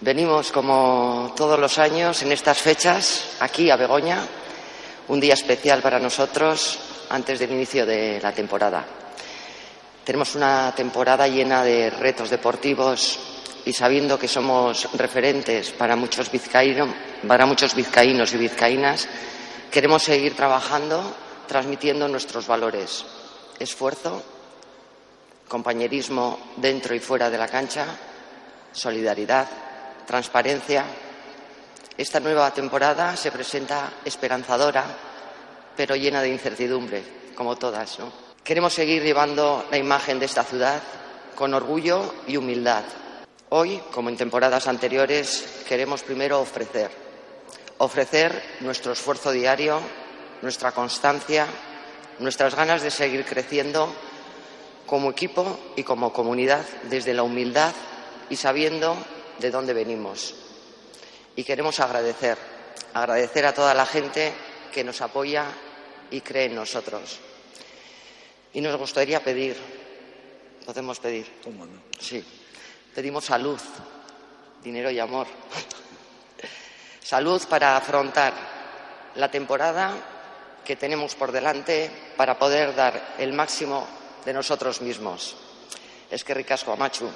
Venimos, como todos los años, en estas fechas, aquí a Begoña, un día especial para nosotros antes del inicio de la temporada. Tenemos una temporada llena de retos deportivos y sabiendo que somos referentes para muchos, vizcaínos y vizcaínas, queremos seguir trabajando, transmitiendo nuestros valores, esfuerzo, compañerismo dentro y fuera de la cancha, solidaridad, transparencia. Esta nueva temporada se presenta esperanzadora, pero llena de incertidumbre, como todas. Queremos seguir llevando la imagen de esta ciudad con orgullo y humildad. Hoy, como en temporadas anteriores, queremos primero ofrecer. Ofrecer nuestro esfuerzo diario, nuestra constancia, nuestras ganas de seguir creciendo como equipo y como comunidad desde la humildad y sabiendo de dónde venimos. Y queremos agradecer, agradecer a toda la gente que nos apoya y cree en nosotros. Y nos gustaría pedir, podemos pedir, sí, pedimos salud, dinero y amor. salud para afrontar la temporada que tenemos por delante para poder dar el máximo de nosotros mismos. Es que ricasco a Machu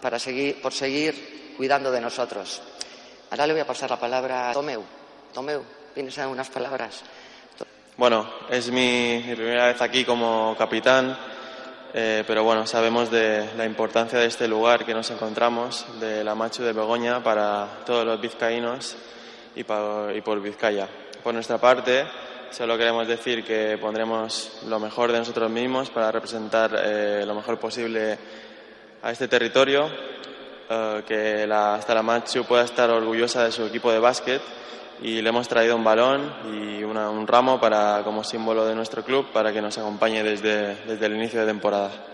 para seguir, por seguir cuidando de nosotros. Ahora le voy a pasar la palabra a Tomeu. Tomeu, ¿tienes algunas palabras? Bueno, es mi, primera vez aquí como capitán, eh, pero bueno, sabemos de la importancia de este lugar que nos encontramos, de la Machu de Begoña, para todos los vizcaínos y, y por Vizcaya. Por nuestra parte, solo queremos decir que pondremos lo mejor de nosotros mismos para representar eh, lo mejor posible a este territorio eh, que la Machu pueda estar orgullosa de su equipo de básquet y le hemos traído un balón y un ramo para, como símbolo de nuestro club para que nos acompañe desde, desde el inicio de temporada.